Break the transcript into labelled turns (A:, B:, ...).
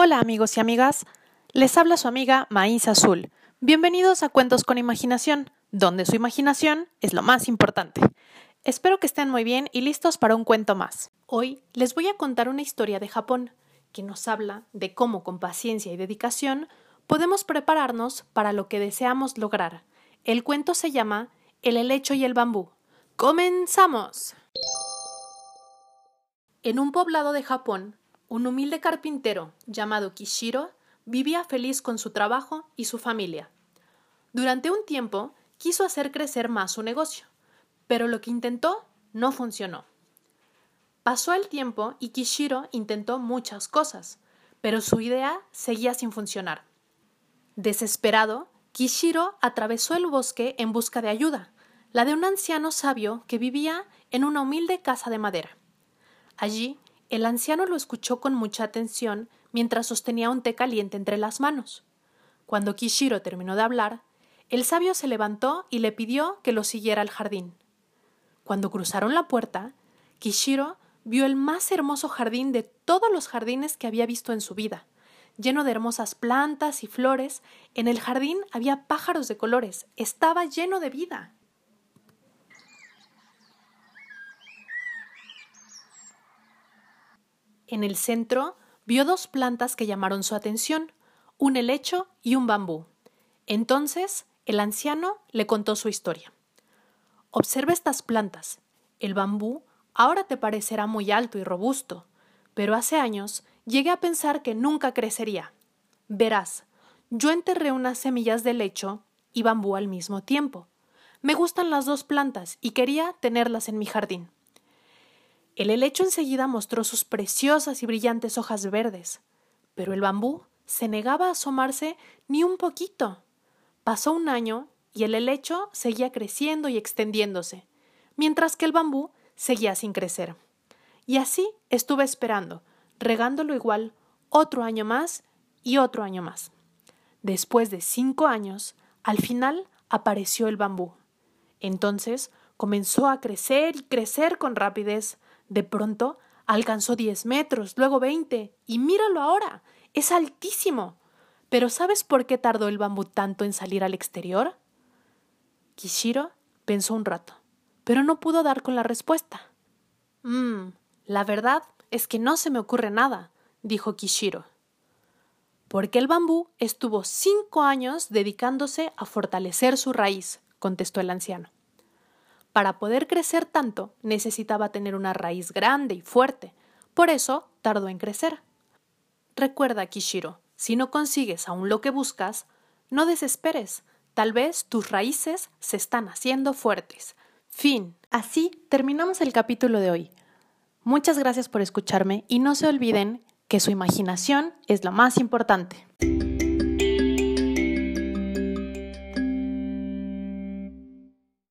A: Hola amigos y amigas, les habla su amiga Maíz Azul. Bienvenidos a Cuentos con Imaginación, donde su imaginación es lo más importante. Espero que estén muy bien y listos para un cuento más. Hoy les voy a contar una historia de Japón que nos habla de cómo con paciencia y dedicación podemos prepararnos para lo que deseamos lograr. El cuento se llama El helecho y el bambú. ¡Comenzamos! En un poblado de Japón un humilde carpintero llamado Kishiro vivía feliz con su trabajo y su familia. Durante un tiempo quiso hacer crecer más su negocio, pero lo que intentó no funcionó. Pasó el tiempo y Kishiro intentó muchas cosas, pero su idea seguía sin funcionar. Desesperado, Kishiro atravesó el bosque en busca de ayuda, la de un anciano sabio que vivía en una humilde casa de madera. Allí el anciano lo escuchó con mucha atención mientras sostenía un té caliente entre las manos. Cuando Kishiro terminó de hablar, el sabio se levantó y le pidió que lo siguiera al jardín. Cuando cruzaron la puerta, Kishiro vio el más hermoso jardín de todos los jardines que había visto en su vida, lleno de hermosas plantas y flores. En el jardín había pájaros de colores, estaba lleno de vida. En el centro vio dos plantas que llamaron su atención, un helecho y un bambú. Entonces el anciano le contó su historia. Observa estas plantas. El bambú ahora te parecerá muy alto y robusto, pero hace años llegué a pensar que nunca crecería. Verás, yo enterré unas semillas de helecho y bambú al mismo tiempo. Me gustan las dos plantas y quería tenerlas en mi jardín. El helecho enseguida mostró sus preciosas y brillantes hojas verdes, pero el bambú se negaba a asomarse ni un poquito. Pasó un año y el helecho seguía creciendo y extendiéndose, mientras que el bambú seguía sin crecer. Y así estuve esperando, regándolo igual otro año más y otro año más. Después de cinco años, al final apareció el bambú. Entonces comenzó a crecer y crecer con rapidez, de pronto alcanzó diez metros, luego veinte, y míralo ahora, es altísimo. Pero ¿sabes por qué tardó el bambú tanto en salir al exterior? Kishiro pensó un rato, pero no pudo dar con la respuesta. Mmm, la verdad es que no se me ocurre nada, dijo Kishiro. Porque el bambú estuvo cinco años dedicándose a fortalecer su raíz, contestó el anciano. Para poder crecer tanto necesitaba tener una raíz grande y fuerte, por eso tardó en crecer. Recuerda, Kishiro, si no consigues aún lo que buscas, no desesperes, tal vez tus raíces se están haciendo fuertes. Fin. Así terminamos el capítulo de hoy. Muchas gracias por escucharme y no se olviden que su imaginación es lo más importante.